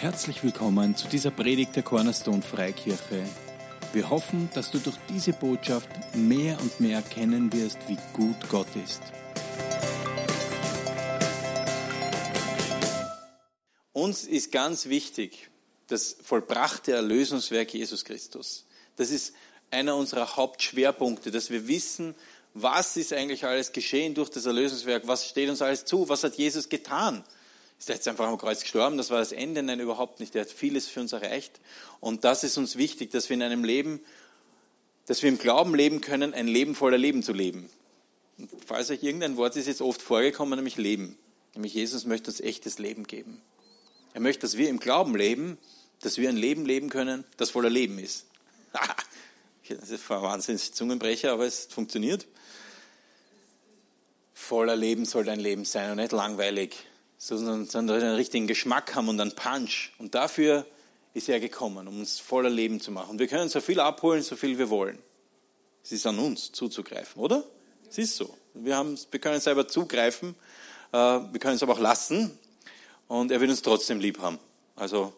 Herzlich willkommen zu dieser Predigt der Cornerstone Freikirche. Wir hoffen, dass du durch diese Botschaft mehr und mehr erkennen wirst, wie gut Gott ist. Uns ist ganz wichtig das vollbrachte Erlösungswerk Jesus Christus. Das ist einer unserer Hauptschwerpunkte, dass wir wissen, was ist eigentlich alles geschehen durch das Erlösungswerk, was steht uns alles zu, was hat Jesus getan. Ist jetzt einfach am Kreuz gestorben? Das war das Ende? Nein, überhaupt nicht. Er hat vieles für uns erreicht. Und das ist uns wichtig, dass wir in einem Leben, dass wir im Glauben leben können, ein Leben voller Leben zu leben. Und falls euch irgendein Wort ist jetzt oft vorgekommen, nämlich Leben. Nämlich Jesus möchte uns echtes Leben geben. Er möchte, dass wir im Glauben leben, dass wir ein Leben leben können, das voller Leben ist. das ist ein wahnsinnig Zungenbrecher, aber es funktioniert. Voller Leben soll dein Leben sein und nicht langweilig sondern, sondern einen richtigen Geschmack haben und einen Punch. Und dafür ist er gekommen, um uns voller Leben zu machen. Wir können so viel abholen, so viel wir wollen. Es ist an uns zuzugreifen, oder? Es ist so. Wir, haben, wir können selber zugreifen, äh, wir können es aber auch lassen und er wird uns trotzdem lieb haben. Also,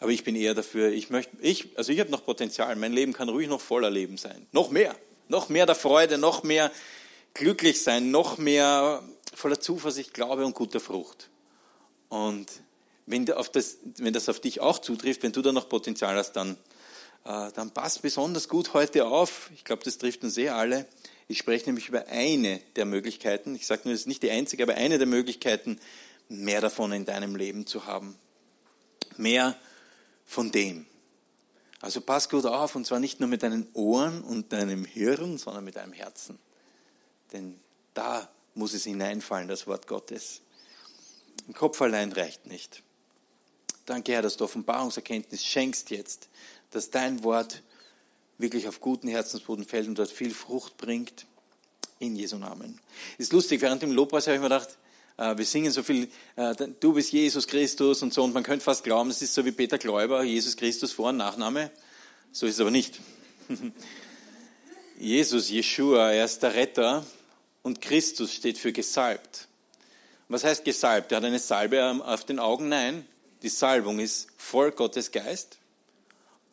aber ich bin eher dafür, ich möchte, ich, also ich habe noch Potenzial, mein Leben kann ruhig noch voller Leben sein. Noch mehr, noch mehr der Freude, noch mehr glücklich sein, noch mehr voller Zuversicht, Glaube und guter Frucht. Und wenn, das, wenn das auf dich auch zutrifft, wenn du da noch Potenzial hast, dann, äh, dann passt besonders gut heute auf. Ich glaube, das trifft uns eh alle. Ich spreche nämlich über eine der Möglichkeiten. Ich sage nur, es ist nicht die einzige, aber eine der Möglichkeiten, mehr davon in deinem Leben zu haben. Mehr von dem. Also pass gut auf, und zwar nicht nur mit deinen Ohren und deinem Hirn, sondern mit deinem Herzen. Denn da muss es hineinfallen, das Wort Gottes. Ein Kopf allein reicht nicht. Danke, Herr, dass du Offenbarungserkenntnis schenkst jetzt, dass dein Wort wirklich auf guten Herzensboden fällt und dort viel Frucht bringt. In Jesu Namen. Ist lustig, während dem Lobpreis habe ich mir gedacht, äh, wir singen so viel, äh, du bist Jesus Christus und so, und man könnte fast glauben, das ist so wie Peter Gläuber, Jesus Christus Vor- und Nachname. So ist es aber nicht. Jesus, Jeshua, er ist der Retter und Christus steht für gesalbt. Was heißt gesalbt? Er hat eine Salbe auf den Augen? Nein. Die Salbung ist voll Gottes Geist.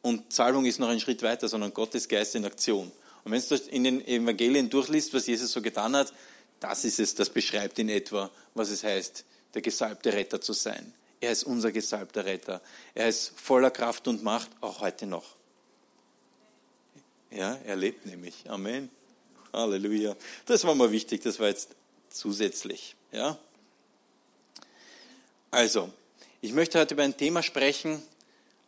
Und Salbung ist noch ein Schritt weiter, sondern Gottes Geist in Aktion. Und wenn du in den Evangelien durchliest, was Jesus so getan hat, das ist es, das beschreibt in etwa, was es heißt, der gesalbte Retter zu sein. Er ist unser gesalbter Retter. Er ist voller Kraft und Macht, auch heute noch. Ja, er lebt nämlich. Amen. Halleluja. Das war mal wichtig, das war jetzt zusätzlich. Ja. Also, ich möchte heute über ein Thema sprechen,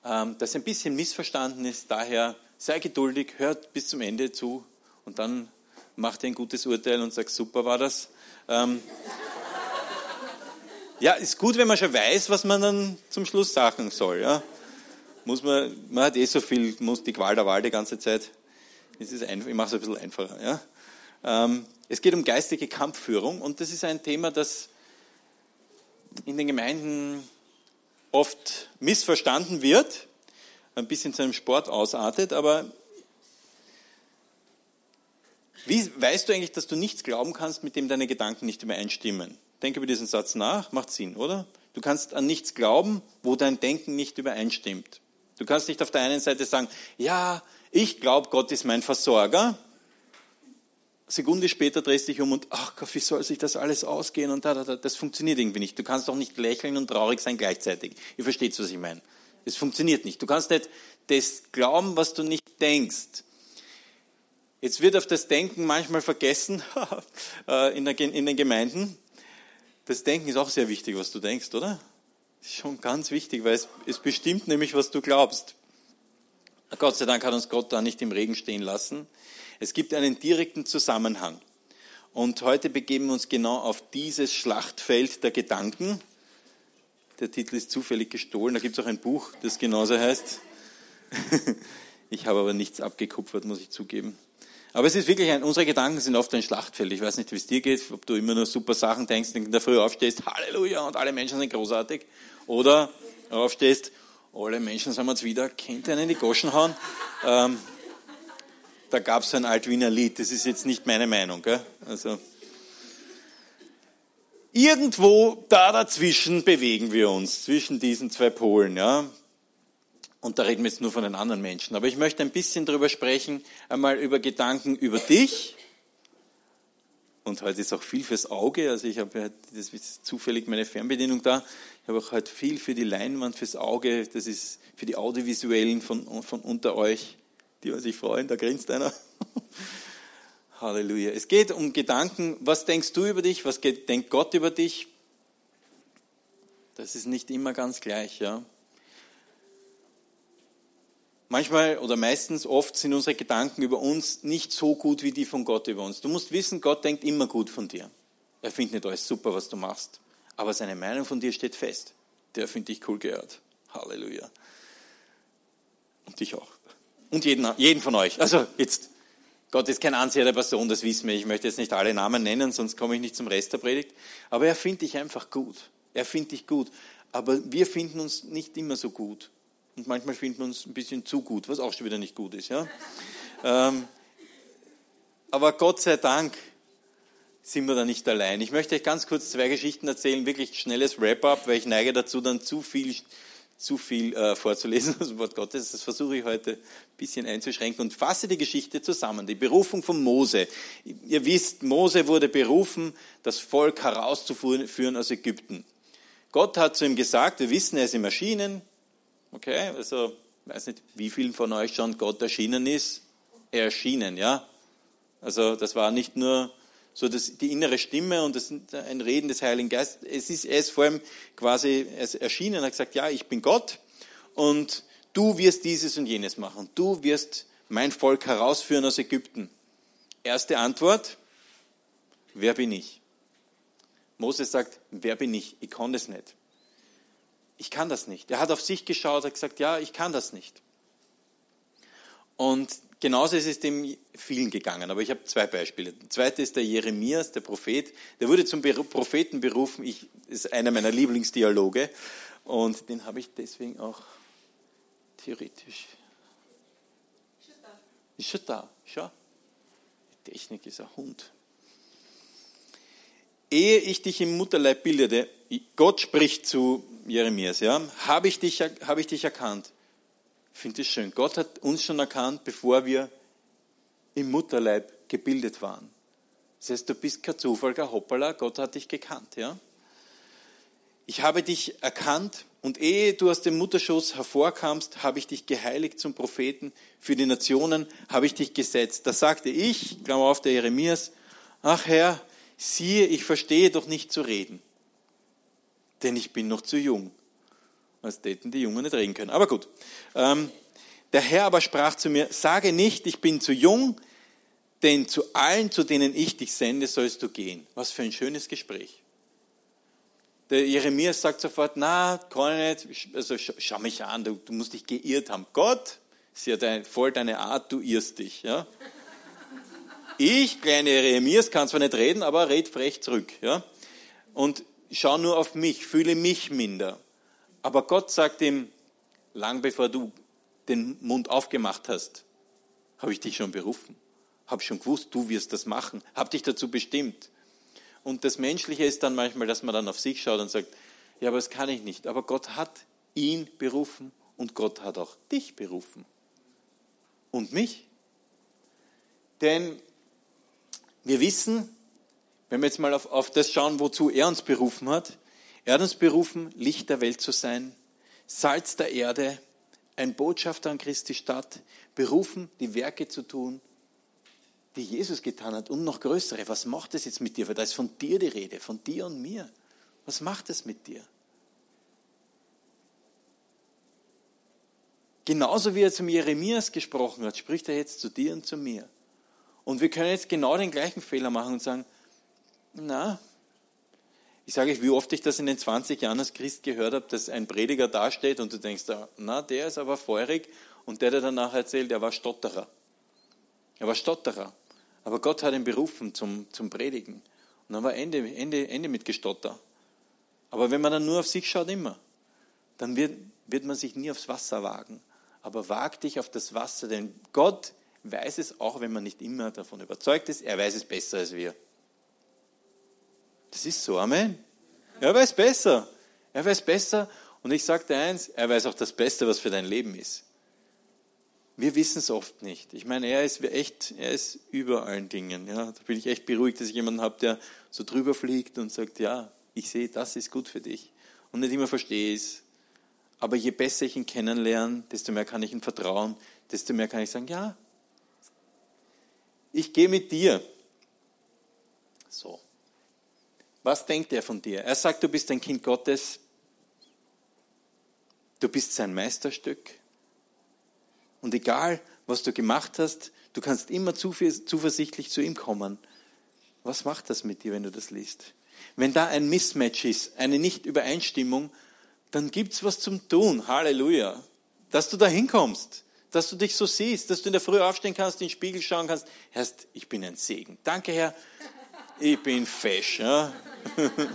ähm, das ein bisschen missverstanden ist. Daher sei geduldig, hört bis zum Ende zu und dann macht ihr ein gutes Urteil und sagt, super war das. Ähm, ja, ist gut, wenn man schon weiß, was man dann zum Schluss sagen soll. Ja. Muss man, man hat eh so viel, muss die Qual der Wahl die ganze Zeit. Es ist einfach, ich mache es ein bisschen einfacher. Ja. Ähm, es geht um geistige Kampfführung und das ist ein Thema, das in den Gemeinden oft missverstanden wird, ein bisschen zu einem Sport ausartet, aber wie weißt du eigentlich, dass du nichts glauben kannst, mit dem deine Gedanken nicht übereinstimmen? Denke über diesen Satz nach, macht Sinn, oder? Du kannst an nichts glauben, wo dein Denken nicht übereinstimmt. Du kannst nicht auf der einen Seite sagen, ja, ich glaube, Gott ist mein Versorger, Sekunde später drehst du dich um und, ach Gott, wie soll sich das alles ausgehen und da, da, da. Das funktioniert irgendwie nicht. Du kannst doch nicht lächeln und traurig sein gleichzeitig. Ihr versteht, was ich meine. Es funktioniert nicht. Du kannst nicht das glauben, was du nicht denkst. Jetzt wird auf das Denken manchmal vergessen äh, in den Gemeinden. Das Denken ist auch sehr wichtig, was du denkst, oder? Schon ganz wichtig, weil es, es bestimmt nämlich, was du glaubst. Gott sei Dank hat uns Gott da nicht im Regen stehen lassen. Es gibt einen direkten Zusammenhang. Und heute begeben wir uns genau auf dieses Schlachtfeld der Gedanken. Der Titel ist zufällig gestohlen. Da gibt es auch ein Buch, das genauso heißt. Ich habe aber nichts abgekupfert, muss ich zugeben. Aber es ist wirklich ein, unsere Gedanken sind oft ein Schlachtfeld. Ich weiß nicht, wie es dir geht, ob du immer nur super Sachen denkst, in der Früh aufstehst, Halleluja, und alle Menschen sind großartig. Oder aufstehst, alle Menschen sind jetzt wieder, kennt einen in die Goschen hauen. Ähm, da gab es ein Altwiener Lied, das ist jetzt nicht meine Meinung. Gell? Also, Irgendwo da dazwischen bewegen wir uns, zwischen diesen zwei Polen, ja. Und da reden wir jetzt nur von den anderen Menschen. Aber ich möchte ein bisschen darüber sprechen, einmal über Gedanken über dich. Und heute ist auch viel fürs Auge. Also ich habe das ist zufällig meine Fernbedienung da. Ich habe auch heute viel für die Leinwand, fürs Auge. Das ist für die Audiovisuellen von, von unter euch, die sich freuen. Da grinst einer. Halleluja. Es geht um Gedanken. Was denkst du über dich? Was denkt Gott über dich? Das ist nicht immer ganz gleich, ja. Manchmal oder meistens oft sind unsere Gedanken über uns nicht so gut wie die von Gott über uns. Du musst wissen, Gott denkt immer gut von dir. Er findet nicht alles super, was du machst. Aber seine Meinung von dir steht fest. Der finde ich cool gehört. Halleluja. Und dich auch. Und jeden, jeden von euch. Also jetzt Gott ist kein Anseher der Person, das wissen wir. Ich möchte jetzt nicht alle Namen nennen, sonst komme ich nicht zum Rest der Predigt. Aber er findet dich einfach gut. Er findet dich gut. Aber wir finden uns nicht immer so gut. Und manchmal finden wir uns ein bisschen zu gut, was auch schon wieder nicht gut ist. Ja? ähm, aber Gott sei Dank sind wir da nicht allein. Ich möchte euch ganz kurz zwei Geschichten erzählen, wirklich schnelles Wrap-up, weil ich neige dazu, dann zu viel zu viel äh, vorzulesen aus dem Wort Gottes. Das versuche ich heute ein bisschen einzuschränken und fasse die Geschichte zusammen. Die Berufung von Mose. Ihr wisst, Mose wurde berufen, das Volk herauszuführen aus Ägypten. Gott hat zu ihm gesagt, wir wissen, er ist ihm erschienen. Okay, also, ich weiß nicht, wie vielen von euch schon Gott erschienen ist. Er erschienen, ja. Also, das war nicht nur so das, die innere Stimme und das, ein Reden des Heiligen Geistes. Es ist, ist vor allem quasi erschienen und hat gesagt, ja, ich bin Gott und du wirst dieses und jenes machen. Du wirst mein Volk herausführen aus Ägypten. Erste Antwort, wer bin ich? Moses sagt, wer bin ich? Ich kann das nicht. Ich kann das nicht. Er hat auf sich geschaut, hat gesagt, ja, ich kann das nicht. Und Genauso ist es dem vielen gegangen, aber ich habe zwei Beispiele. Der zweite ist der Jeremias, der Prophet. Der wurde zum Propheten berufen. Ich, ist einer meiner Lieblingsdialoge und den habe ich deswegen auch theoretisch. Ist schon da. Schau. Die Technik ist ein Hund. Ehe ich dich im Mutterleib bildete, Gott spricht zu Jeremias, ja, habe ich habe ich dich erkannt. Finde es schön. Gott hat uns schon erkannt, bevor wir im Mutterleib gebildet waren. Das heißt, du bist kein Zufall, kein Hoppala, Gott hat dich gekannt. Ja? Ich habe dich erkannt und ehe du aus dem Mutterschoß hervorkamst, habe ich dich geheiligt zum Propheten. Für die Nationen habe ich dich gesetzt. Da sagte ich, Klammer auf der Jeremias, ach Herr, siehe, ich verstehe doch nicht zu reden, denn ich bin noch zu jung als täten die Jungen nicht reden können. Aber gut. Ähm, der Herr aber sprach zu mir, sage nicht, ich bin zu jung, denn zu allen, zu denen ich dich sende, sollst du gehen. Was für ein schönes Gespräch. Der Jeremias sagt sofort, na, kann ich nicht, also schau mich an, du, du musst dich geirrt haben. Gott, ist ja dein, voll deine Art, du irrst dich. Ja? Ich, kleine Jeremias, kann zwar nicht reden, aber red frech zurück. Ja? Und schau nur auf mich, fühle mich minder. Aber Gott sagt ihm, lang bevor du den Mund aufgemacht hast, habe ich dich schon berufen, habe schon gewusst, du wirst das machen, habe dich dazu bestimmt. Und das Menschliche ist dann manchmal, dass man dann auf sich schaut und sagt, ja, aber das kann ich nicht. Aber Gott hat ihn berufen und Gott hat auch dich berufen. Und mich. Denn wir wissen, wenn wir jetzt mal auf, auf das schauen, wozu er uns berufen hat, er hat uns berufen, Licht der Welt zu sein, Salz der Erde, ein Botschafter an Christi Stadt, berufen, die Werke zu tun, die Jesus getan hat und noch größere. Was macht es jetzt mit dir? Weil da ist von dir die Rede, von dir und mir. Was macht es mit dir? Genauso wie er zum Jeremias gesprochen hat, spricht er jetzt zu dir und zu mir. Und wir können jetzt genau den gleichen Fehler machen und sagen, na, ich sage euch, wie oft ich das in den 20 Jahren als Christ gehört habe, dass ein Prediger dasteht und du denkst, na, der ist aber feurig und der, der danach erzählt, er war Stotterer. Er war Stotterer. Aber Gott hat ihn berufen zum, zum Predigen. Und dann war Ende, Ende, Ende mit Gestotter. Aber wenn man dann nur auf sich schaut, immer, dann wird, wird man sich nie aufs Wasser wagen. Aber wag dich auf das Wasser, denn Gott weiß es auch, wenn man nicht immer davon überzeugt ist, er weiß es besser als wir. Das ist so, Amen. Er weiß besser. Er weiß besser. Und ich sage dir eins, er weiß auch das Beste, was für dein Leben ist. Wir wissen es oft nicht. Ich meine, er ist echt, er ist über allen Dingen. Ja, da bin ich echt beruhigt, dass ich jemanden habe, der so drüber fliegt und sagt, ja, ich sehe, das ist gut für dich. Und nicht immer verstehe es. Aber je besser ich ihn kennenlerne, desto mehr kann ich ihm vertrauen, desto mehr kann ich sagen, ja, ich gehe mit dir. So. Was denkt er von dir? Er sagt, du bist ein Kind Gottes. Du bist sein Meisterstück. Und egal, was du gemacht hast, du kannst immer zuversichtlich zu ihm kommen. Was macht das mit dir, wenn du das liest? Wenn da ein Mismatch ist, eine Nichtübereinstimmung, dann gibt es was zum Tun. Halleluja. Dass du da hinkommst, dass du dich so siehst, dass du in der Früh aufstehen kannst, in den Spiegel schauen kannst. Herr, ich bin ein Segen. Danke, Herr. Ich bin fesch. Ja.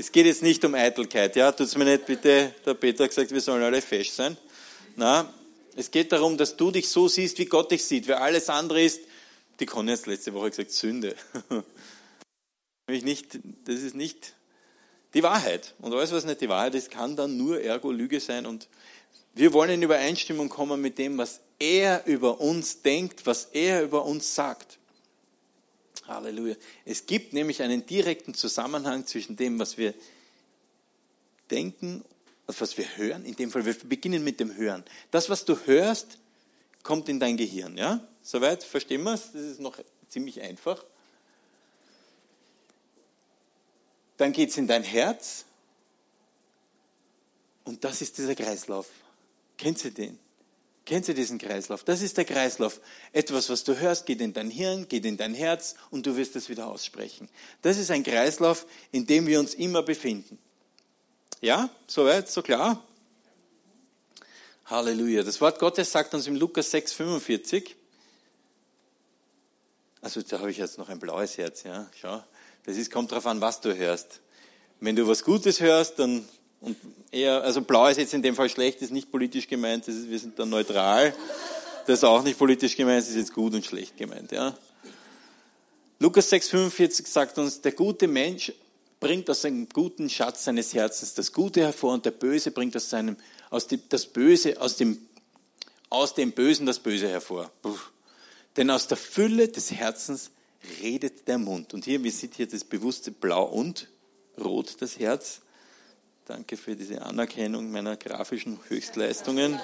Es geht jetzt nicht um Eitelkeit. Ja, tut's mir nicht bitte. Der Peter hat gesagt, wir sollen alle fesch sein. Na, es geht darum, dass du dich so siehst, wie Gott dich sieht. Wer alles andere ist, die Conny hat letzte Woche gesagt, Sünde. Das ist nicht die Wahrheit. Und alles, was nicht die Wahrheit ist, kann dann nur ergo Lüge sein. Und wir wollen in Übereinstimmung kommen mit dem, was er über uns denkt, was er über uns sagt. Halleluja. Es gibt nämlich einen direkten Zusammenhang zwischen dem, was wir denken, was wir hören. In dem Fall, wir beginnen mit dem Hören. Das, was du hörst, kommt in dein Gehirn. Ja? Soweit verstehen wir es? Das ist noch ziemlich einfach. Dann geht es in dein Herz. Und das ist dieser Kreislauf. Kennt ihr den? Kennt ihr diesen Kreislauf? Das ist der Kreislauf. Etwas, was du hörst, geht in dein Hirn, geht in dein Herz und du wirst es wieder aussprechen. Das ist ein Kreislauf, in dem wir uns immer befinden. Ja, soweit, so klar? Halleluja. Das Wort Gottes sagt uns im Lukas 6, 45. Also da habe ich jetzt noch ein blaues Herz, ja. Schau. Das ist, kommt darauf an, was du hörst. Wenn du was Gutes hörst, dann und eher, also blau ist jetzt in dem Fall schlecht, ist nicht politisch gemeint, ist, wir sind dann neutral. Das ist auch nicht politisch gemeint, das ist jetzt gut und schlecht gemeint, ja. Lukas 6,45 sagt uns, der gute Mensch bringt aus seinem guten Schatz seines Herzens das Gute hervor und der Böse bringt aus seinem, aus dem, das Böse, aus dem, aus dem Bösen das Böse hervor. Puh. Denn aus der Fülle des Herzens redet der Mund. Und hier, wir sieht hier das bewusste Blau und Rot, das Herz. Danke für diese Anerkennung meiner grafischen Höchstleistungen.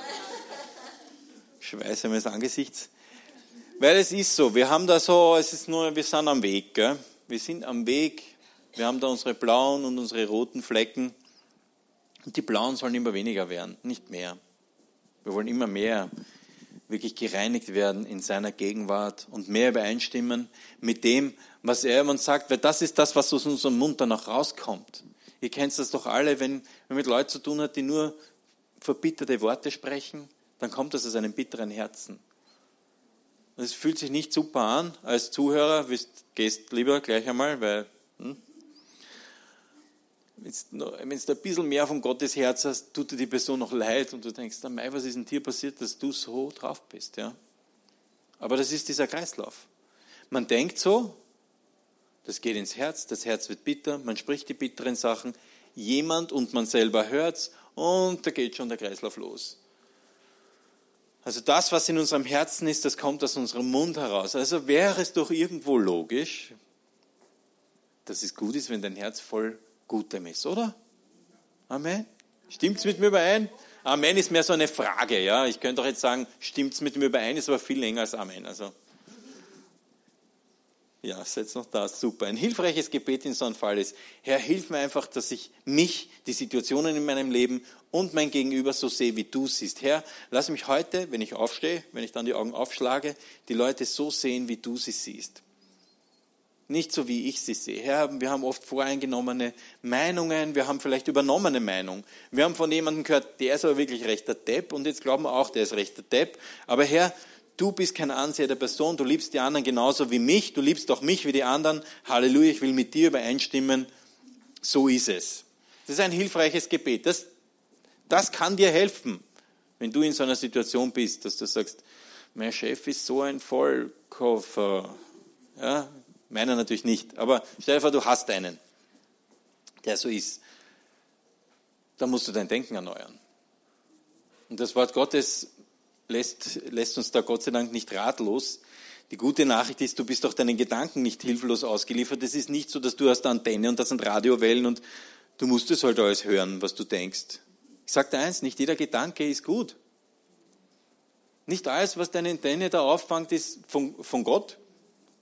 Schweiße meines Angesichts. Weil es ist so, wir haben da so, es ist nur, wir sind am Weg. Gell? Wir sind am Weg, wir haben da unsere blauen und unsere roten Flecken. Und die blauen sollen immer weniger werden, nicht mehr. Wir wollen immer mehr wirklich gereinigt werden in seiner Gegenwart und mehr übereinstimmen mit dem, was er uns sagt, weil das ist das, was aus unserem Mund dann auch rauskommt. Ihr kennt das doch alle, wenn man mit Leuten zu tun hat, die nur verbitterte Worte sprechen, dann kommt das aus einem bitteren Herzen. Es fühlt sich nicht super an als Zuhörer, gehst lieber gleich einmal, weil hm, wenn du ein bisschen mehr von Gottes Herz hast, tut dir die Person noch leid und du denkst, Mei, was ist denn dir passiert, dass du so drauf bist. Ja? Aber das ist dieser Kreislauf. Man denkt so, das geht ins Herz, das Herz wird bitter, man spricht die bitteren Sachen, jemand und man selber hört's und da geht schon der Kreislauf los. Also das, was in unserem Herzen ist, das kommt aus unserem Mund heraus. Also wäre es doch irgendwo logisch, dass es gut ist, wenn dein Herz voll Gutem ist, oder? Amen. Stimmt's mit mir überein? Amen ist mehr so eine Frage, ja. Ich könnte auch jetzt sagen, stimmt's mit mir überein, ist aber viel länger als Amen. Also ja, setz noch da, super. Ein hilfreiches Gebet in so einem Fall ist, Herr, hilf mir einfach, dass ich mich, die Situationen in meinem Leben und mein Gegenüber so sehe, wie du siehst. Herr, lass mich heute, wenn ich aufstehe, wenn ich dann die Augen aufschlage, die Leute so sehen, wie du sie siehst. Nicht so, wie ich sie sehe. Herr, wir haben oft voreingenommene Meinungen, wir haben vielleicht übernommene Meinungen. Wir haben von jemandem gehört, der ist aber wirklich rechter Depp und jetzt glauben wir auch, der ist rechter Depp. Aber Herr, du bist kein Anseher der Person, du liebst die anderen genauso wie mich, du liebst auch mich wie die anderen. Halleluja, ich will mit dir übereinstimmen. So ist es. Das ist ein hilfreiches Gebet. Das, das kann dir helfen, wenn du in so einer Situation bist, dass du sagst, mein Chef ist so ein Vollkoffer. Ja, meiner natürlich nicht, aber stell dir vor, du hast einen. der so ist, dann musst du dein Denken erneuern. Und das Wort Gottes lässt, lässt uns da Gott sei Dank nicht ratlos. Die gute Nachricht ist, du bist auch deinen Gedanken nicht hilflos ausgeliefert. Es ist nicht so, dass du hast eine Antenne und das sind Radiowellen und du musst es halt alles hören, was du denkst. Ich sage dir eins, nicht jeder Gedanke ist gut. Nicht alles, was deine Antenne da auffängt, ist von, von Gott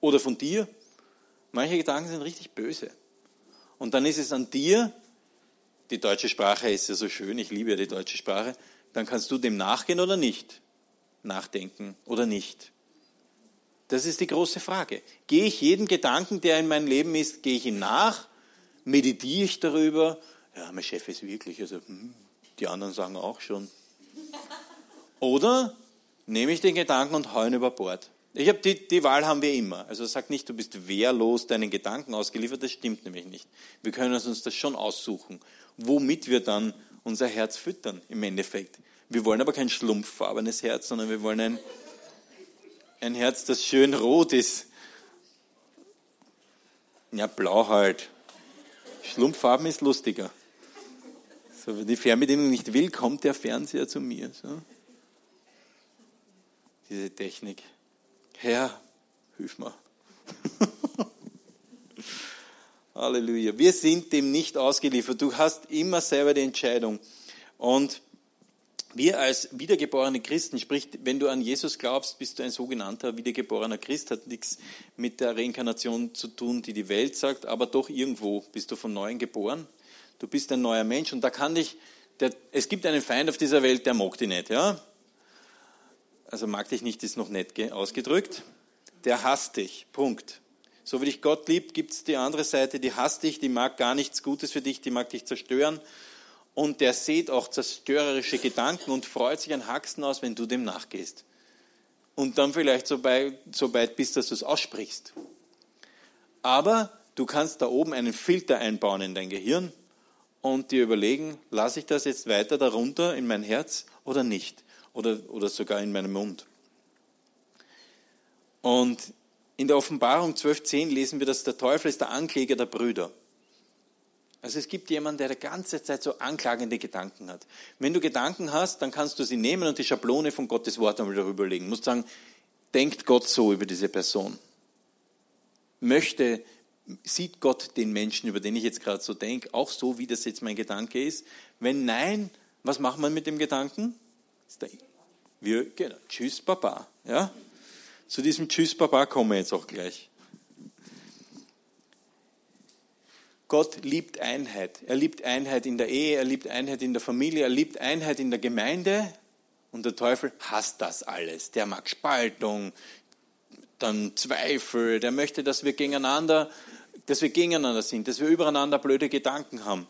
oder von dir. Manche Gedanken sind richtig böse. Und dann ist es an dir, die deutsche Sprache ist ja so schön, ich liebe ja die deutsche Sprache, dann kannst du dem nachgehen oder nicht. Nachdenken oder nicht. Das ist die große Frage. Gehe ich jeden Gedanken, der in meinem Leben ist, gehe ich ihm nach? Meditiere ich darüber? Ja, mein Chef ist wirklich, also hm, die anderen sagen auch schon. Oder nehme ich den Gedanken und haue ihn über Bord? Ich habe die, die Wahl haben wir immer. Also sag nicht, du bist wehrlos deinen Gedanken ausgeliefert, das stimmt nämlich nicht. Wir können uns das schon aussuchen, womit wir dann unser Herz füttern im Endeffekt. Wir wollen aber kein schlumpffarbenes Herz, sondern wir wollen ein, ein Herz, das schön rot ist. Ja, blau halt. Schlumpffarben ist lustiger. So, wenn die Fernbedienung nicht will, kommt der Fernseher zu mir. So. Diese Technik. Herr, hilf mir. Halleluja. Wir sind dem nicht ausgeliefert. Du hast immer selber die Entscheidung. Und wir als wiedergeborene Christen, sprich, wenn du an Jesus glaubst, bist du ein sogenannter wiedergeborener Christ, hat nichts mit der Reinkarnation zu tun, die die Welt sagt, aber doch irgendwo bist du von Neuem geboren. Du bist ein neuer Mensch und da kann dich, der, es gibt einen Feind auf dieser Welt, der mag dich nicht, ja? also mag dich nicht, ist noch nett ausgedrückt, der hasst dich. Punkt. So wie dich Gott liebt, gibt es die andere Seite, die hasst dich, die mag gar nichts Gutes für dich, die mag dich zerstören. Und der sieht auch zerstörerische Gedanken und freut sich ein Haxen aus, wenn du dem nachgehst. Und dann vielleicht so, bei, so weit bist, dass du es aussprichst. Aber du kannst da oben einen Filter einbauen in dein Gehirn und dir überlegen, lasse ich das jetzt weiter darunter in mein Herz oder nicht? oder, oder sogar in meinem Mund. Und in der Offenbarung 12.10 lesen wir, dass der Teufel ist der Ankläger der Brüder. Also es gibt jemanden, der die ganze Zeit so anklagende Gedanken hat. Wenn du Gedanken hast, dann kannst du sie nehmen und die Schablone von Gottes Wort einmal darüber legen. Du musst sagen, denkt Gott so über diese Person? Möchte, sieht Gott den Menschen, über den ich jetzt gerade so denke, auch so, wie das jetzt mein Gedanke ist? Wenn nein, was macht man mit dem Gedanken? Wir, genau, Tschüss Papa. Ja? Zu diesem Tschüss Papa kommen wir jetzt auch gleich. Gott liebt Einheit. Er liebt Einheit in der Ehe, er liebt Einheit in der Familie, er liebt Einheit in der Gemeinde. Und der Teufel hasst das alles. Der mag Spaltung, dann Zweifel, der möchte, dass wir gegeneinander, dass wir gegeneinander sind, dass wir übereinander blöde Gedanken haben.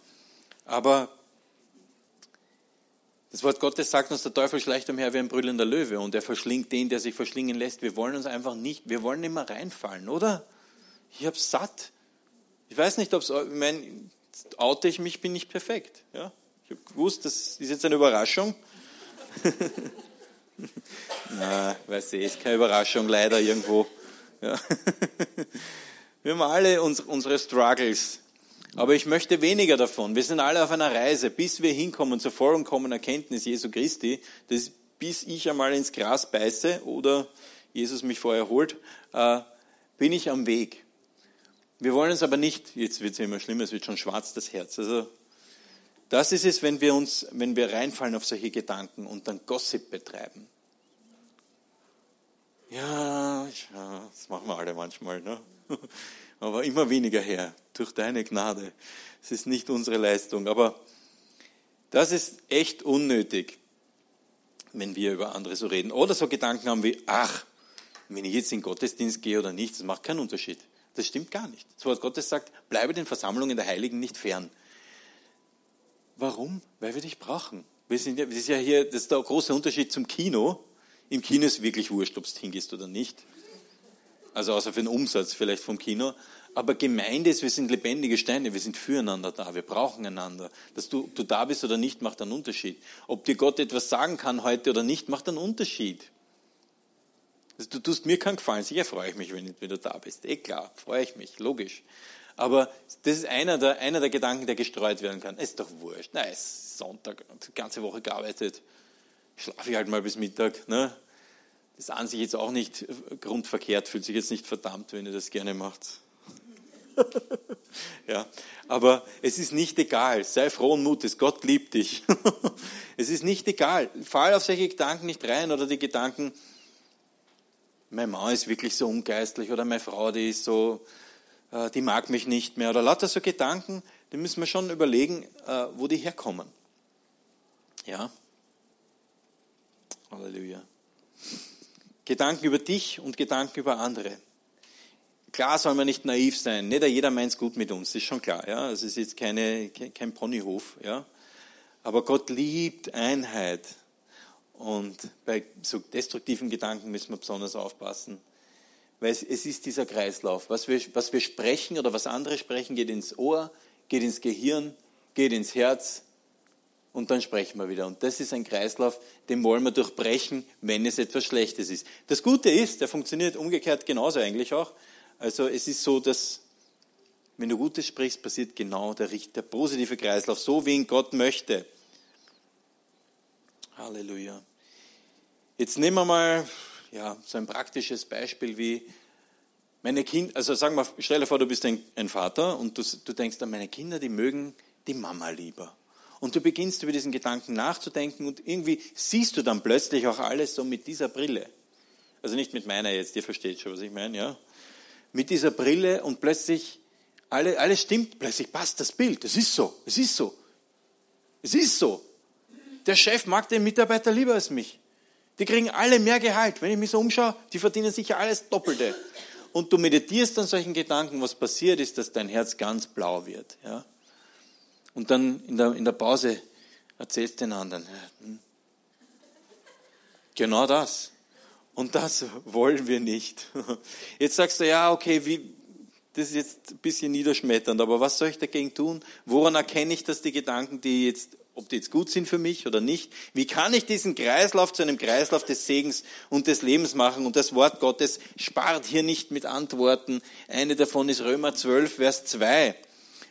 Aber das Wort Gottes sagt uns, der Teufel schleicht umher wie ein brüllender Löwe und er verschlingt den, der sich verschlingen lässt. Wir wollen uns einfach nicht, wir wollen mehr reinfallen, oder? Ich hab's satt. Ich weiß nicht, ob es, ich meine, oute ich mich, bin nicht perfekt. Ja? Ich habe gewusst, das ist jetzt eine Überraschung. Na, weiß ich, ist keine Überraschung, leider irgendwo. Ja. Wir haben alle unsere Struggles. Aber ich möchte weniger davon. Wir sind alle auf einer Reise, bis wir hinkommen zur vollkommenen Erkenntnis Jesu Christi, das, bis ich einmal ins Gras beiße oder Jesus mich vorher holt, äh, bin ich am Weg. Wir wollen uns aber nicht, jetzt wird es immer schlimmer, es wird schon schwarz das Herz. Also das ist es, wenn wir uns, wenn wir reinfallen auf solche Gedanken und dann Gossip betreiben. Ja, ja das machen wir alle manchmal. Ne? aber immer weniger her, durch deine Gnade. Es ist nicht unsere Leistung, aber das ist echt unnötig, wenn wir über andere so reden. Oder so Gedanken haben wie, ach, wenn ich jetzt in den Gottesdienst gehe oder nicht, das macht keinen Unterschied. Das stimmt gar nicht. Das Wort Gottes sagt, bleibe den Versammlungen der Heiligen nicht fern. Warum? Weil wir dich brauchen. Wir sind ja, das ist ja hier, das ist der große Unterschied zum Kino. Im Kino ist wirklich wurscht, ob du hingehst oder nicht also außer für den Umsatz vielleicht vom Kino. Aber Gemeinde ist, wir sind lebendige Steine, wir sind füreinander da, wir brauchen einander. Dass du, du da bist oder nicht, macht einen Unterschied. Ob dir Gott etwas sagen kann heute oder nicht, macht einen Unterschied. Also du tust mir keinen Gefallen, sicher freue ich mich, wenn du wieder da bist. Eh klar, freue ich mich, logisch. Aber das ist einer der, einer der Gedanken, der gestreut werden kann. Ist doch wurscht. Es ist Sonntag, die ganze Woche gearbeitet. Schlafe ich halt mal bis Mittag. Ne? Das ist an sich jetzt auch nicht grundverkehrt, fühlt sich jetzt nicht verdammt, wenn ihr das gerne macht. ja, aber es ist nicht egal. Sei frohen Mutes. Gott liebt dich. es ist nicht egal. Fall auf solche Gedanken nicht rein oder die Gedanken, mein Mann ist wirklich so ungeistlich oder meine Frau, die ist so, äh, die mag mich nicht mehr oder lauter so Gedanken, die müssen wir schon überlegen, äh, wo die herkommen. Ja. Halleluja. Gedanken über dich und Gedanken über andere. Klar soll man nicht naiv sein. Nicht jeder meint es gut mit uns, ist schon klar. Ja? Es ist jetzt keine, kein Ponyhof. Ja? Aber Gott liebt Einheit. Und bei so destruktiven Gedanken müssen wir besonders aufpassen. Weil es, ist dieser Kreislauf. Was wir, was wir sprechen oder was andere sprechen, geht ins Ohr, geht ins Gehirn, geht ins Herz und dann sprechen wir wieder. Und das ist ein Kreislauf, den wollen wir durchbrechen, wenn es etwas Schlechtes ist. Das Gute ist, der funktioniert umgekehrt genauso eigentlich auch. Also es ist so, dass wenn du Gutes sprichst, passiert genau der, der positive Kreislauf, so wie ihn Gott möchte. Halleluja. Jetzt nehmen wir mal ja, so ein praktisches Beispiel wie meine Kinder, also sagen wir, stell dir vor, du bist ein, ein Vater und du, du denkst an meine Kinder, die mögen die Mama lieber. Und du beginnst über diesen Gedanken nachzudenken und irgendwie siehst du dann plötzlich auch alles so mit dieser Brille. Also nicht mit meiner jetzt, ihr versteht schon, was ich meine, ja mit dieser Brille und plötzlich alle, alles stimmt, plötzlich passt das Bild. Es ist so, es ist so. Es ist so. Der Chef mag den Mitarbeiter lieber als mich. Die kriegen alle mehr Gehalt. Wenn ich mich so umschaue, die verdienen sicher alles Doppelte. Und du meditierst an solchen Gedanken, was passiert ist, dass dein Herz ganz blau wird. Ja? Und dann in der, in der Pause erzählst du den anderen. Hm. Genau das. Und das wollen wir nicht. Jetzt sagst du, ja, okay, wie, das ist jetzt ein bisschen niederschmetternd, aber was soll ich dagegen tun? Woran erkenne ich, dass die Gedanken, die jetzt, ob die jetzt gut sind für mich oder nicht, wie kann ich diesen Kreislauf zu einem Kreislauf des Segens und des Lebens machen? Und das Wort Gottes spart hier nicht mit Antworten. Eine davon ist Römer 12, Vers 2.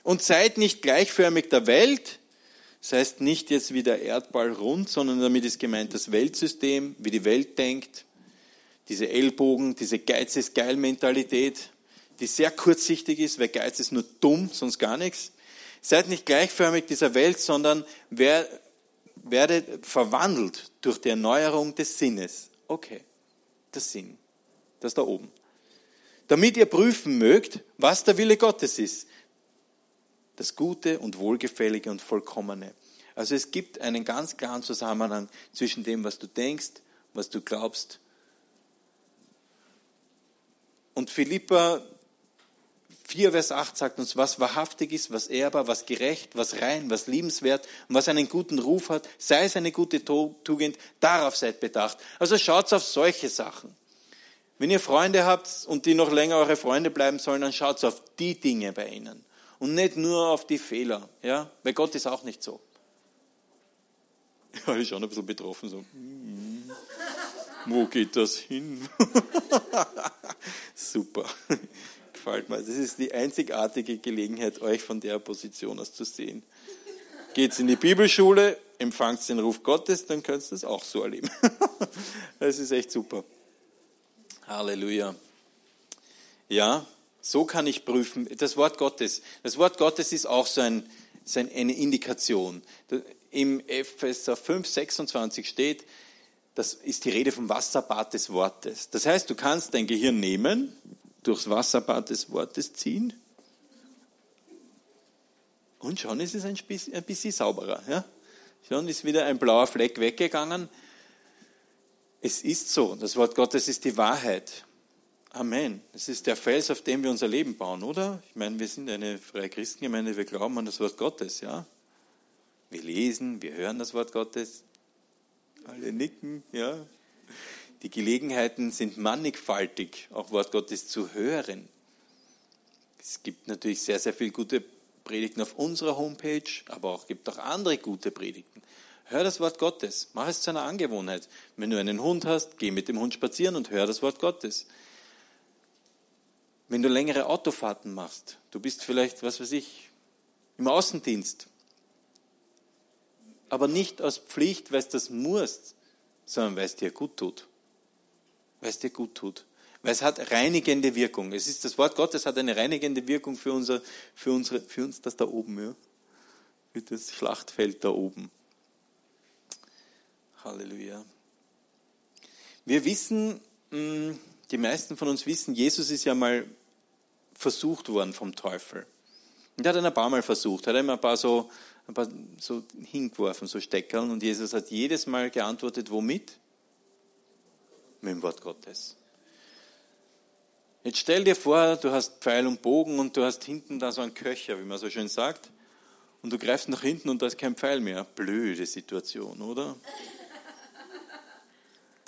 Und seid nicht gleichförmig der Welt, das heißt nicht jetzt wie der Erdball rund, sondern damit ist gemeint das Weltsystem, wie die Welt denkt, diese Ellbogen, diese Geiz ist geil Mentalität, die sehr kurzsichtig ist, weil Geiz ist nur dumm, sonst gar nichts. Seid nicht gleichförmig dieser Welt, sondern werdet verwandelt durch die Erneuerung des Sinnes. Okay, der Sinn, das da oben. Damit ihr prüfen mögt, was der Wille Gottes ist. Das Gute und Wohlgefällige und Vollkommene. Also es gibt einen ganz klaren Zusammenhang zwischen dem, was du denkst, was du glaubst und Philippa 4, Vers 8 sagt uns, was wahrhaftig ist, was ehrbar, was gerecht, was rein, was liebenswert und was einen guten Ruf hat, sei es eine gute Tugend, darauf seid bedacht. Also schaut auf solche Sachen. Wenn ihr Freunde habt und die noch länger eure Freunde bleiben sollen, dann schaut auf die Dinge bei ihnen und nicht nur auf die Fehler, ja, weil Gott ist auch nicht so. Ja, ich schon ein bisschen betroffen, so. Wo geht das hin? Super. Gefällt mir. Das ist die einzigartige Gelegenheit, euch von der Position aus zu sehen. Geht's in die Bibelschule, empfangt den Ruf Gottes, dann könnt ihr das auch so erleben. Das ist echt super. Halleluja. Ja, so kann ich prüfen. Das Wort Gottes. Das Wort Gottes ist auch so, ein, so eine Indikation. Im Epheser 5, 26 steht, das ist die Rede vom Wasserbad des Wortes. Das heißt, du kannst dein Gehirn nehmen, durchs Wasserbad des Wortes ziehen und schon ist es ein bisschen sauberer. Ja? Schon ist wieder ein blauer Fleck weggegangen. Es ist so, das Wort Gottes ist die Wahrheit. Amen. Es ist der Fels, auf dem wir unser Leben bauen, oder? Ich meine, wir sind eine freie Christengemeinde, wir glauben an das Wort Gottes, ja? Wir lesen, wir hören das Wort Gottes. Alle nicken, ja. Die Gelegenheiten sind mannigfaltig, auch Wort Gottes zu hören. Es gibt natürlich sehr, sehr viele gute Predigten auf unserer Homepage, aber auch gibt auch andere gute Predigten. Hör das Wort Gottes, mach es zu einer Angewohnheit. Wenn du einen Hund hast, geh mit dem Hund spazieren und hör das Wort Gottes. wenn du längere Autofahrten machst, du bist vielleicht, was weiß ich, im Außendienst, aber nicht aus Pflicht, weil du das musst, sondern weil es dir gut tut. Weil es dir gut tut. Weil es hat reinigende Wirkung. Es ist das Wort Gottes hat eine reinigende Wirkung für unser, für unsere, für uns das da oben, ja. Für das Schlachtfeld da oben. Halleluja. Wir wissen, hm, die meisten von uns wissen, Jesus ist ja mal versucht worden vom Teufel. Und er hat ihn ein paar Mal versucht, hat ihm ein paar so, ein paar so hingeworfen, so Steckerl. Und Jesus hat jedes Mal geantwortet, womit? Mit dem Wort Gottes. Jetzt stell dir vor, du hast Pfeil und Bogen und du hast hinten da so einen Köcher, wie man so schön sagt. Und du greifst nach hinten und da ist kein Pfeil mehr. Blöde Situation, oder?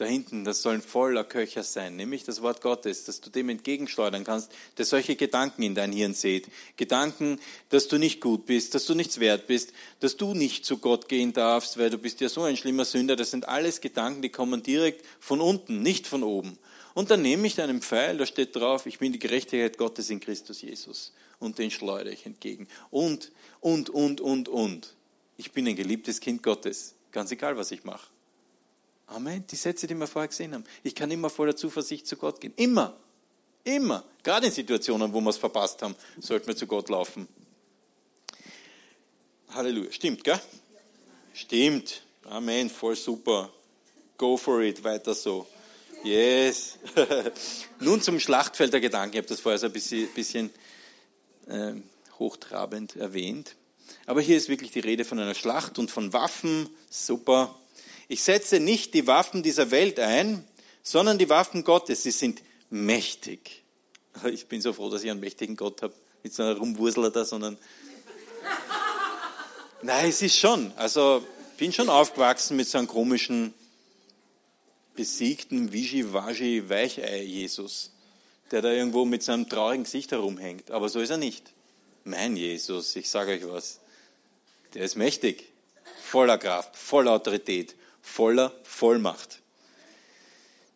Da hinten, das sollen voller Köcher sein, nämlich das Wort Gottes, dass du dem entgegensteuern kannst, der solche Gedanken in dein Hirn sieht. Gedanken, dass du nicht gut bist, dass du nichts wert bist, dass du nicht zu Gott gehen darfst, weil du bist ja so ein schlimmer Sünder. Das sind alles Gedanken, die kommen direkt von unten, nicht von oben. Und dann nehme ich deinen Pfeil, da steht drauf, ich bin die Gerechtigkeit Gottes in Christus Jesus. Und den schleudere ich entgegen. Und, und, und, und, und. Ich bin ein geliebtes Kind Gottes. Ganz egal, was ich mache. Amen. Die Sätze, die wir vorher gesehen haben. Ich kann immer voller Zuversicht zu Gott gehen. Immer. Immer. Gerade in Situationen, wo wir es verpasst haben, sollten wir zu Gott laufen. Halleluja. Stimmt, gell? Stimmt. Amen. Voll super. Go for it. Weiter so. Yes. Nun zum Schlachtfeld der Gedanken. Ich habe das vorher so ein bisschen, bisschen äh, hochtrabend erwähnt. Aber hier ist wirklich die Rede von einer Schlacht und von Waffen. Super. Ich setze nicht die Waffen dieser Welt ein, sondern die Waffen Gottes. Sie sind mächtig. Ich bin so froh, dass ich einen mächtigen Gott habe. Nicht so ein Rumwursler da, sondern. Nein, es ist schon. Also, bin schon aufgewachsen mit so einem komischen, besiegten Wischiwaschi Weichei Jesus, der da irgendwo mit seinem traurigen Gesicht herumhängt. Aber so ist er nicht. Mein Jesus, ich sage euch was. Der ist mächtig, voller Kraft, voller Autorität, voller Vollmacht.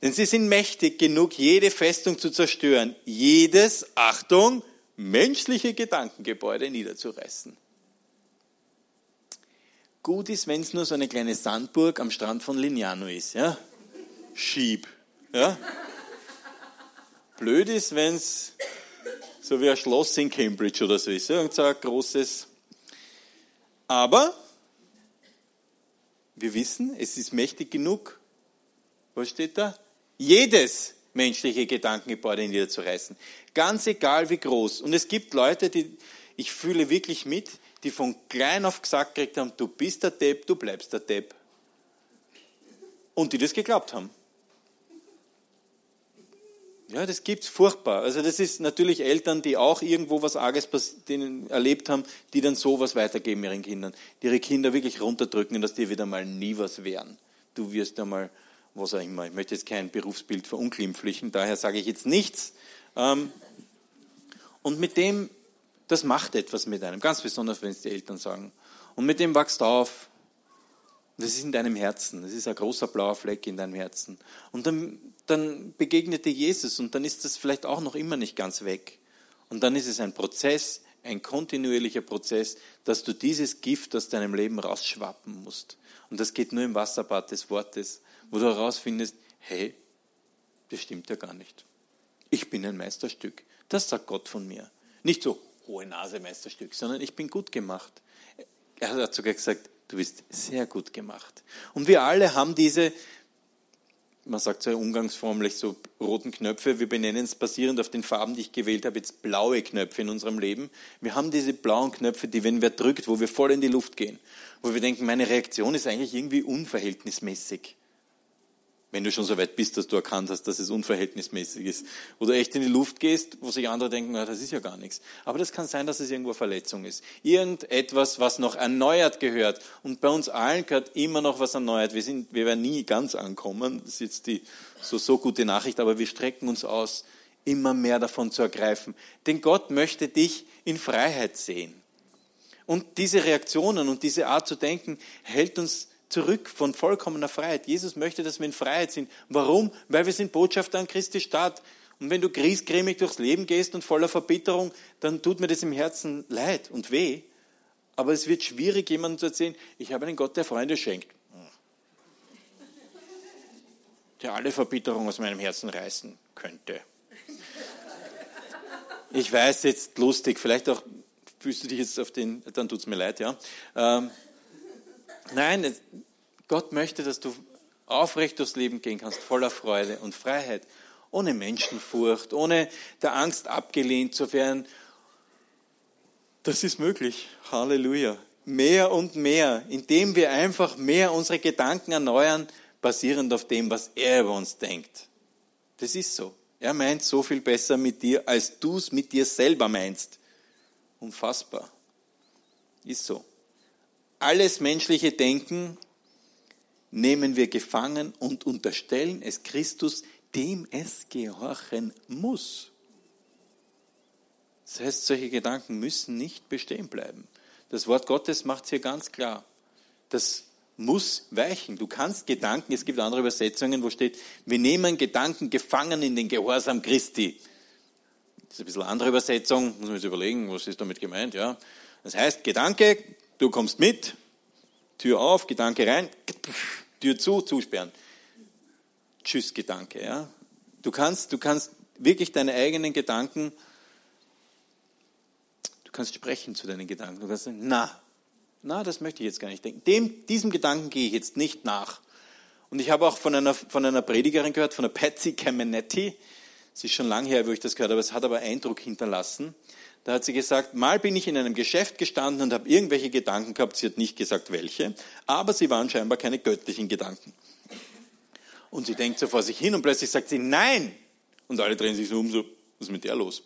Denn sie sind mächtig genug, jede Festung zu zerstören, jedes, Achtung, menschliche Gedankengebäude niederzureißen. Gut ist, wenn es nur so eine kleine Sandburg am Strand von Lignano ist. Ja? Schieb. Ja? Blöd ist, wenn es so wie ein Schloss in Cambridge oder so ist. Irgend so ein großes. Aber wir wissen, es ist mächtig genug. Was steht da? Jedes menschliche Gedankengebäude niederzureißen. Ganz egal wie groß. Und es gibt Leute, die, ich fühle wirklich mit, die von klein auf gesagt gekriegt haben, du bist der Depp, du bleibst der Depp. Und die das geglaubt haben. Ja, das gibt's furchtbar. Also das ist natürlich Eltern, die auch irgendwo was Arges erlebt haben, die dann sowas weitergeben ihren Kindern. Die ihre Kinder wirklich runterdrücken, dass die wieder mal nie was werden. Du wirst ja mal, was auch immer. Ich möchte jetzt kein Berufsbild verunglimpflichen, daher sage ich jetzt nichts. Ähm, und mit dem, das macht etwas mit einem, ganz besonders, wenn es die Eltern sagen. Und mit dem wachst du auf. Das ist in deinem Herzen. Das ist ein großer blauer Fleck in deinem Herzen. Und dann dann begegnet dir Jesus und dann ist das vielleicht auch noch immer nicht ganz weg. Und dann ist es ein Prozess, ein kontinuierlicher Prozess, dass du dieses Gift aus deinem Leben rausschwappen musst. Und das geht nur im Wasserbad des Wortes, wo du herausfindest, hey, das stimmt ja gar nicht. Ich bin ein Meisterstück. Das sagt Gott von mir. Nicht so hohe Nase Meisterstück, sondern ich bin gut gemacht. Er hat sogar gesagt, du bist sehr gut gemacht. Und wir alle haben diese man sagt so umgangsformlich so roten Knöpfe. Wir benennen es basierend auf den Farben, die ich gewählt habe, jetzt blaue Knöpfe in unserem Leben. Wir haben diese blauen Knöpfe, die, wenn wer drückt, wo wir voll in die Luft gehen, wo wir denken, meine Reaktion ist eigentlich irgendwie unverhältnismäßig wenn du schon so weit bist, dass du erkannt hast, dass es unverhältnismäßig ist. Oder echt in die Luft gehst, wo sich andere denken, na, das ist ja gar nichts. Aber das kann sein, dass es irgendwo eine Verletzung ist. Irgendetwas, was noch erneuert gehört. Und bei uns allen gehört immer noch was erneuert. Wir, sind, wir werden nie ganz ankommen. Das ist jetzt die so, so gute Nachricht, aber wir strecken uns aus, immer mehr davon zu ergreifen. Denn Gott möchte dich in Freiheit sehen. Und diese Reaktionen und diese Art zu denken hält uns zurück von vollkommener Freiheit. Jesus möchte, dass wir in Freiheit sind. Warum? Weil wir sind Botschafter an Christi Stadt. Und wenn du griesgrämig durchs Leben gehst und voller Verbitterung, dann tut mir das im Herzen leid und weh. Aber es wird schwierig, jemandem zu erzählen, ich habe einen Gott, der Freunde schenkt. Der alle Verbitterung aus meinem Herzen reißen könnte. Ich weiß jetzt lustig, vielleicht auch fühlst du dich jetzt auf den, dann tut es mir leid, ja. Ähm, nein, Gott möchte, dass du aufrecht durchs Leben gehen kannst, voller Freude und Freiheit, ohne Menschenfurcht, ohne der Angst abgelehnt zu werden. Das ist möglich. Halleluja. Mehr und mehr, indem wir einfach mehr unsere Gedanken erneuern, basierend auf dem, was er über uns denkt. Das ist so. Er meint so viel besser mit dir, als du es mit dir selber meinst. Unfassbar. Ist so. Alles menschliche Denken nehmen wir gefangen und unterstellen es Christus, dem es gehorchen muss. Das heißt, solche Gedanken müssen nicht bestehen bleiben. Das Wort Gottes macht es hier ganz klar. Das muss weichen. Du kannst Gedanken, es gibt andere Übersetzungen, wo steht, wir nehmen Gedanken gefangen in den Gehorsam Christi. Das ist ein bisschen eine andere Übersetzung, muss man jetzt überlegen, was ist damit gemeint, ja. Das heißt, Gedanke, du kommst mit, Tür auf, Gedanke rein, Tür zu, zusperren. Tschüss, Gedanke, ja. Du kannst, du kannst wirklich deine eigenen Gedanken, du kannst sprechen zu deinen Gedanken. Du kannst sagen, na, na, das möchte ich jetzt gar nicht denken. Dem, diesem Gedanken gehe ich jetzt nicht nach. Und ich habe auch von einer, von einer Predigerin gehört, von der Patsy Camenetti, es ist schon lange her, wo ich das gehört habe, es hat aber Eindruck hinterlassen. Da hat sie gesagt, mal bin ich in einem Geschäft gestanden und habe irgendwelche Gedanken gehabt, sie hat nicht gesagt welche, aber sie waren scheinbar keine göttlichen Gedanken. Und sie denkt so vor sich hin und plötzlich sagt sie, nein! Und alle drehen sich so um, so, was ist mit der los?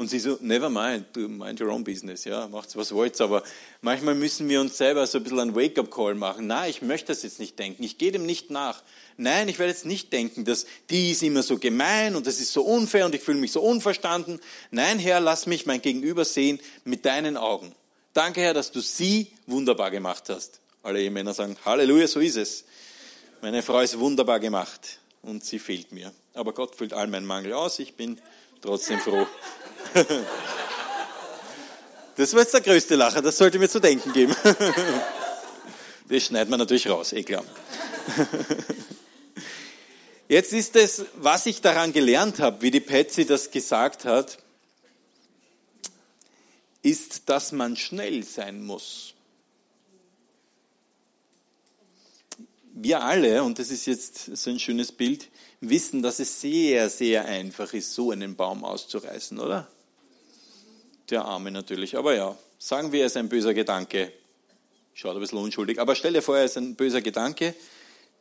Und sie so, never mind, mind your own business, ja, macht's was wollt, aber manchmal müssen wir uns selber so ein bisschen einen Wake-up-Call machen. Nein, ich möchte das jetzt nicht denken, ich gehe dem nicht nach. Nein, ich werde jetzt nicht denken, dass die ist immer so gemein und das ist so unfair und ich fühle mich so unverstanden. Nein, Herr, lass mich mein Gegenüber sehen mit deinen Augen. Danke, Herr, dass du sie wunderbar gemacht hast. Alle Männer sagen, Halleluja, so ist es. Meine Frau ist wunderbar gemacht und sie fehlt mir. Aber Gott füllt all meinen Mangel aus. Ich bin trotzdem froh. Das war jetzt der größte Lacher, das sollte mir zu denken geben. Das schneidet man natürlich raus, eh klar. Jetzt ist es, was ich daran gelernt habe, wie die Patsy das gesagt hat, ist, dass man schnell sein muss. Wir alle, und das ist jetzt so ein schönes Bild, wissen, dass es sehr, sehr einfach ist, so einen Baum auszureißen, oder? Der Arme natürlich. Aber ja, sagen wir, es ist ein böser Gedanke. Schaut ein bisschen unschuldig. Aber stell dir vor, es ist ein böser Gedanke.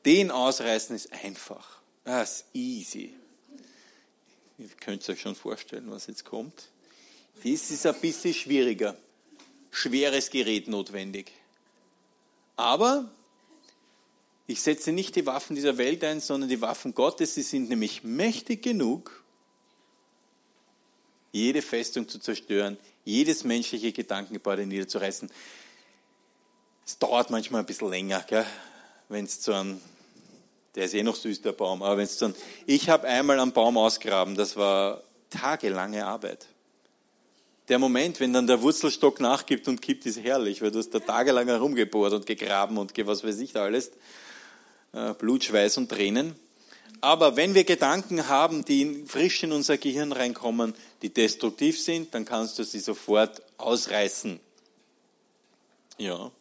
Den ausreißen ist einfach. Das ist easy. Ihr könnt euch schon vorstellen, was jetzt kommt. Das ist ein bisschen schwieriger. Schweres Gerät notwendig. Aber ich setze nicht die Waffen dieser Welt ein, sondern die Waffen Gottes. Sie sind nämlich mächtig genug, jede Festung zu zerstören, jedes menschliche Gedankengebäude niederzureißen. Es dauert manchmal ein bisschen länger, wenn es zu einem, der ist eh noch süß, der Baum, aber wenn es zu einem, ich habe einmal einen Baum ausgraben, das war tagelange Arbeit. Der Moment, wenn dann der Wurzelstock nachgibt und kippt, ist herrlich, weil du hast da tagelang herumgebohrt und gegraben und was weiß ich da alles. Äh, Blut, Schweiß und Tränen. Aber wenn wir Gedanken haben, die frisch in unser Gehirn reinkommen, die destruktiv sind, dann kannst du sie sofort ausreißen. Ja.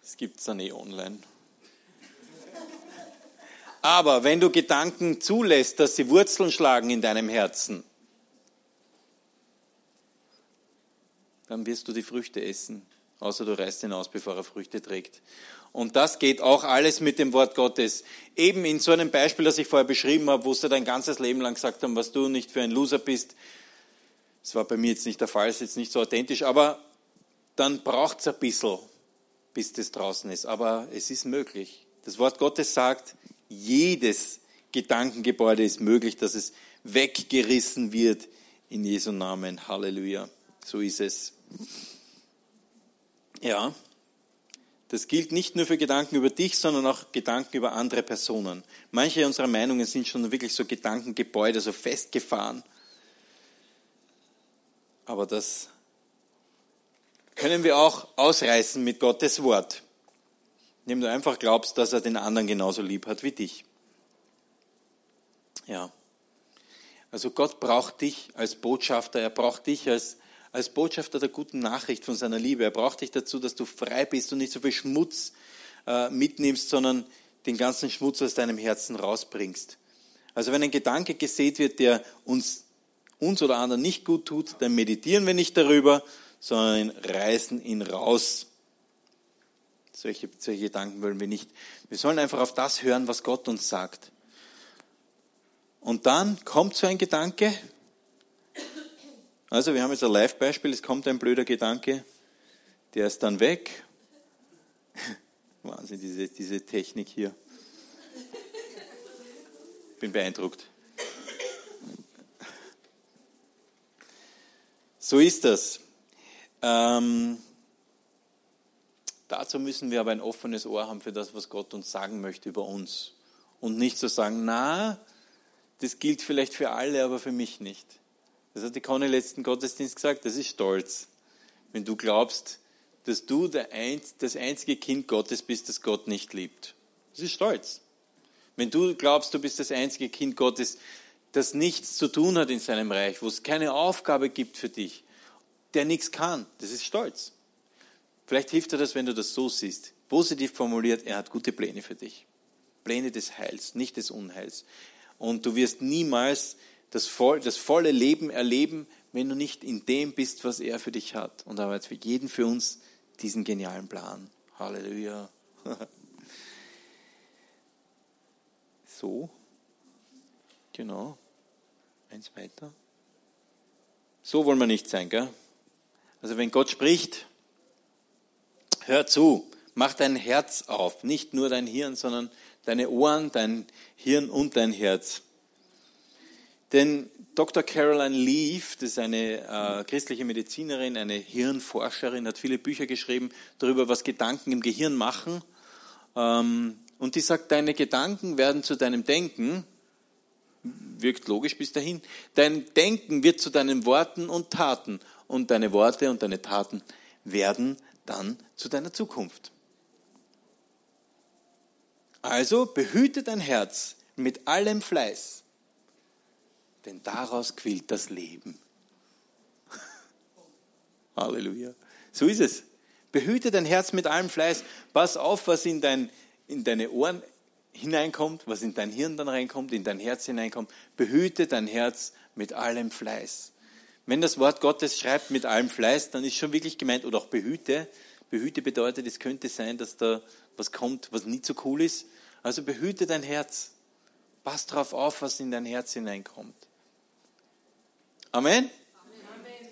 Das gibt es dann eh online. Aber wenn du Gedanken zulässt, dass sie Wurzeln schlagen in deinem Herzen, dann wirst du die Früchte essen, außer du reißt ihn aus, bevor er Früchte trägt. Und das geht auch alles mit dem Wort Gottes. Eben in so einem Beispiel, das ich vorher beschrieben habe, wo sie dein ganzes Leben lang gesagt haben, was du nicht für ein Loser bist. Das war bei mir jetzt nicht der Fall, ist jetzt nicht so authentisch, aber dann braucht es ein bisschen, bis das draußen ist. Aber es ist möglich. Das Wort Gottes sagt, jedes Gedankengebäude ist möglich, dass es weggerissen wird in Jesu Namen. Halleluja. So ist es. Ja. Das gilt nicht nur für Gedanken über dich, sondern auch Gedanken über andere Personen. Manche unserer Meinungen sind schon wirklich so Gedankengebäude, so festgefahren. Aber das können wir auch ausreißen mit Gottes Wort. Indem du einfach glaubst, dass er den anderen genauso lieb hat wie dich. Ja. Also Gott braucht dich als Botschafter, er braucht dich als, als Botschafter der guten Nachricht von seiner Liebe. Er braucht dich dazu, dass du frei bist und nicht so viel Schmutz äh, mitnimmst, sondern den ganzen Schmutz aus deinem Herzen rausbringst. Also wenn ein Gedanke gesät wird, der uns, uns oder anderen nicht gut tut, dann meditieren wir nicht darüber, sondern reißen ihn raus. Solche, solche Gedanken wollen wir nicht. Wir sollen einfach auf das hören, was Gott uns sagt. Und dann kommt so ein Gedanke. Also wir haben jetzt ein Live-Beispiel, es kommt ein blöder Gedanke, der ist dann weg. Wahnsinn, diese, diese Technik hier. Bin beeindruckt. So ist das. Ähm, dazu müssen wir aber ein offenes Ohr haben für das, was Gott uns sagen möchte über uns. Und nicht so sagen, na, das gilt vielleicht für alle, aber für mich nicht. Das hat die Conny letzten Gottesdienst gesagt, das ist Stolz. Wenn du glaubst, dass du das einzige Kind Gottes bist, das Gott nicht liebt. Das ist Stolz. Wenn du glaubst, du bist das einzige Kind Gottes, das nichts zu tun hat in seinem Reich, wo es keine Aufgabe gibt für dich, der nichts kann. Das ist Stolz. Vielleicht hilft dir das, wenn du das so siehst. Positiv formuliert, er hat gute Pläne für dich. Pläne des Heils, nicht des Unheils. Und du wirst niemals das, das volle Leben erleben, wenn du nicht in dem bist, was er für dich hat. Und er hat für jeden für uns diesen genialen Plan. Halleluja. So. Genau. Eins weiter. So wollen wir nicht sein, gell? Also wenn Gott spricht, hör zu, mach dein Herz auf, nicht nur dein Hirn, sondern deine Ohren, dein Hirn und dein Herz. Denn Dr. Caroline Leaf, das ist eine äh, christliche Medizinerin, eine Hirnforscherin, hat viele Bücher geschrieben darüber, was Gedanken im Gehirn machen. Ähm, und die sagt, deine Gedanken werden zu deinem Denken, wirkt logisch bis dahin, dein Denken wird zu deinen Worten und Taten und deine Worte und deine Taten werden dann zu deiner Zukunft. Also behüte dein Herz mit allem Fleiß, denn daraus quillt das Leben. Halleluja. So ist es. Behüte dein Herz mit allem Fleiß. Pass auf, was in, dein, in deine Ohren hineinkommt, was in dein Hirn dann reinkommt, in dein Herz hineinkommt. Behüte dein Herz mit allem Fleiß. Wenn das Wort Gottes schreibt mit allem Fleiß, dann ist schon wirklich gemeint, oder auch behüte. Behüte bedeutet, es könnte sein, dass da was kommt, was nicht so cool ist. Also behüte dein Herz. Pass darauf auf, was in dein Herz hineinkommt. Amen? Amen.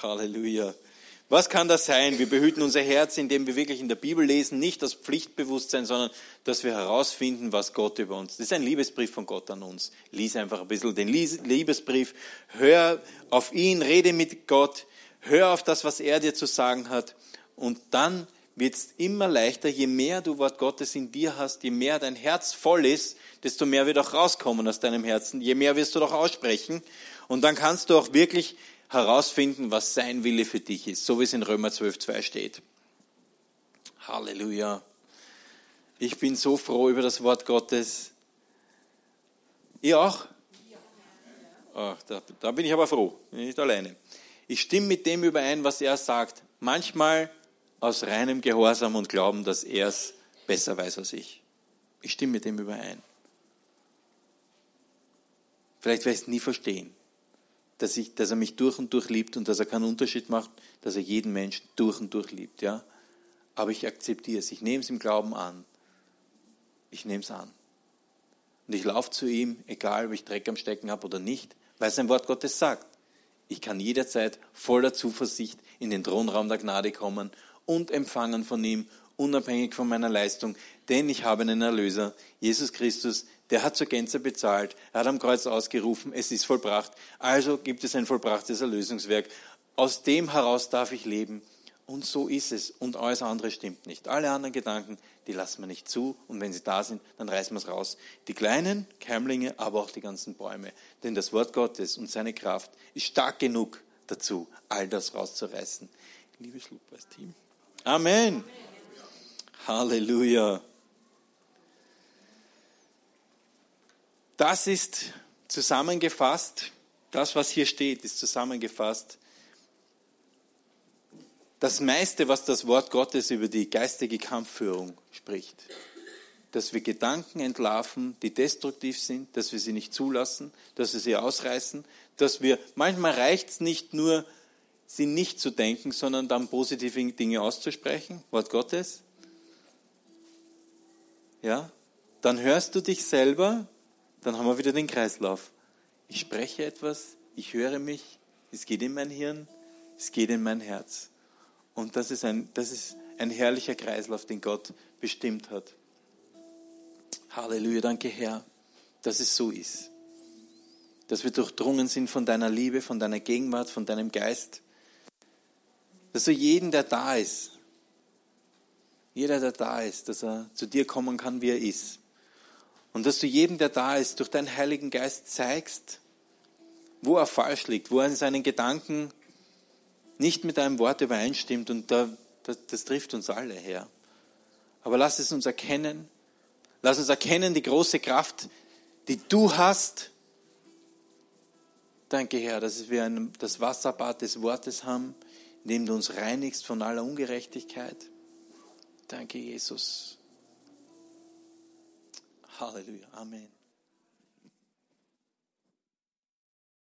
Halleluja. Was kann das sein? Wir behüten unser Herz, indem wir wirklich in der Bibel lesen, nicht das Pflichtbewusstsein, sondern dass wir herausfinden, was Gott über uns. Das ist ein Liebesbrief von Gott an uns. Lies einfach ein bisschen den Liebesbrief. Hör auf ihn, rede mit Gott. Hör auf das, was er dir zu sagen hat. Und dann wird es immer leichter, je mehr du Wort Gottes in dir hast, je mehr dein Herz voll ist, desto mehr wird auch rauskommen aus deinem Herzen, je mehr wirst du doch aussprechen. Und dann kannst du auch wirklich herausfinden, was sein Wille für dich ist, so wie es in Römer 12.2 steht. Halleluja. Ich bin so froh über das Wort Gottes. Ihr auch? Ach, da, da bin ich aber froh, bin nicht alleine. Ich stimme mit dem überein, was er sagt. Manchmal aus reinem Gehorsam und Glauben, dass er es besser weiß als ich. Ich stimme mit dem überein. Vielleicht werde ich es nie verstehen dass, ich, dass er mich durch und durch liebt und dass er keinen Unterschied macht, dass er jeden Menschen durch und durch liebt. Ja? Aber ich akzeptiere es, ich nehme es im Glauben an. Ich nehme es an. Und ich laufe zu ihm, egal ob ich Dreck am Stecken habe oder nicht, weil sein Wort Gottes sagt. Ich kann jederzeit voller Zuversicht in den Thronraum der Gnade kommen und empfangen von ihm, unabhängig von meiner Leistung, denn ich habe einen Erlöser, Jesus Christus, der hat zur Gänze bezahlt, er hat am Kreuz ausgerufen, es ist vollbracht. Also gibt es ein vollbrachtes Erlösungswerk. Aus dem heraus darf ich leben Und so ist es. Und alles andere stimmt nicht. Alle anderen Gedanken, die lassen wir nicht zu. Und wenn sie da sind, dann reißen wir es raus. Die kleinen Keimlinge, aber auch die ganzen Bäume. Denn das Wort Gottes und seine Kraft ist stark genug dazu, all das rauszureißen. Liebes Lobpreisteam. Amen. Halleluja. Das ist zusammengefasst, das, was hier steht, ist zusammengefasst das meiste, was das Wort Gottes über die geistige Kampfführung spricht. Dass wir Gedanken entlarven, die destruktiv sind, dass wir sie nicht zulassen, dass wir sie ausreißen, dass wir, manchmal reicht es nicht nur, sie nicht zu denken, sondern dann positive Dinge auszusprechen, Wort Gottes. Ja, dann hörst du dich selber, dann haben wir wieder den Kreislauf. Ich spreche etwas, ich höre mich, es geht in mein Hirn, es geht in mein Herz. Und das ist ein, das ist ein herrlicher Kreislauf, den Gott bestimmt hat. Halleluja, danke Herr, dass es so ist. Dass wir durchdrungen sind von deiner Liebe, von deiner Gegenwart, von deinem Geist. Dass du jeden, der da ist, jeder, der da ist, dass er zu dir kommen kann, wie er ist. Und dass du jedem, der da ist, durch deinen Heiligen Geist zeigst, wo er falsch liegt, wo er in seinen Gedanken nicht mit deinem Wort übereinstimmt und da, das, das trifft uns alle her. Aber lass es uns erkennen. Lass uns erkennen die große Kraft, die du hast. Danke, Herr, dass wir ein, das Wasserbad des Wortes haben, in dem du uns reinigst von aller Ungerechtigkeit. Danke, Jesus. Halleluja. Amen.